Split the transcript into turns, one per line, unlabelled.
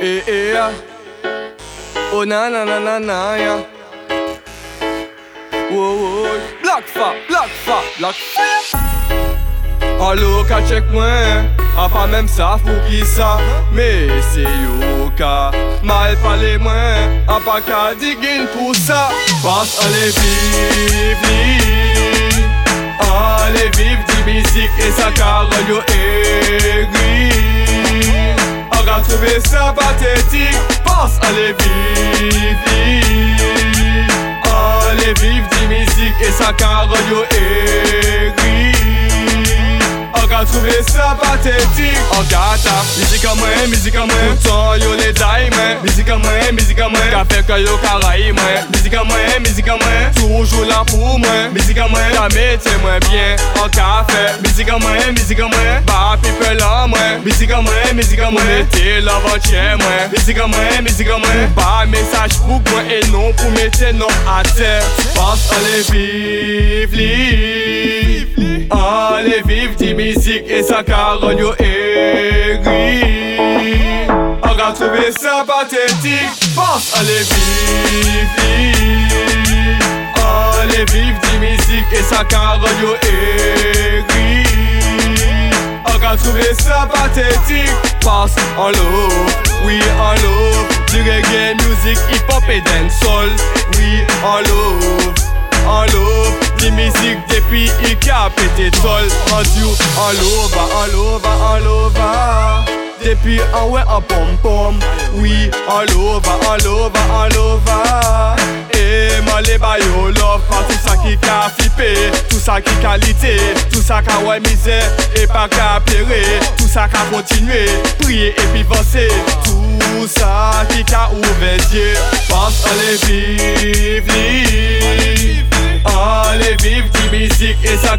E e ya. O na na na na na ya. Woy woy Black fa, black fa, black fa Alo ka chek mwen. A pa menm sa pou ki sa. Me se yo ka Mal pale mwen. A pa ka digin pou sa. Pas ale viv, viv. Aga trouve sa patetik Pas ale viv li Ale viv di mizik E sa ka ran trouve sa patetik Agata, mizika mwen, mizika mwen Poutan yo le day mwen Mizika mwen, mizika mwen Ka fe ke yo karay mwen Mizika mwen, mizika mwen Toujou la pou mwen Mizika mwen, ka mette mwen bien. An ka fe Mizika mwen, mizika mwen Ba pipe la mwen Mizika mwen, mizika mwen Mette la vantye mwen Mizika mwen, mizika mwen Ba mesaj pou mwen E non pou mette non a ter Pas ale viv li Ale viv di mizik E sa ran yo egri Aga trouve sa patetik Pas ale viv li Ale viv di mizik E sa ran yo egri Aga trouve sa patetik Pas an love, oui an love Di reggae music, hip hop et dancehall Oui an love, ka pete tol An diou an lova, an lova, an lova Depi an we an pom pom. Oui an lova, an lova, an lova E man le bayo love tout sa ki ka flipe Tout sa ki kalite Tout sa ka wè mize E pa ka plere Tout sa ka kontinue Priye e pi vanse Tout sa ki ka ouve zye Pas ale viv li Ale viv di mizik E sa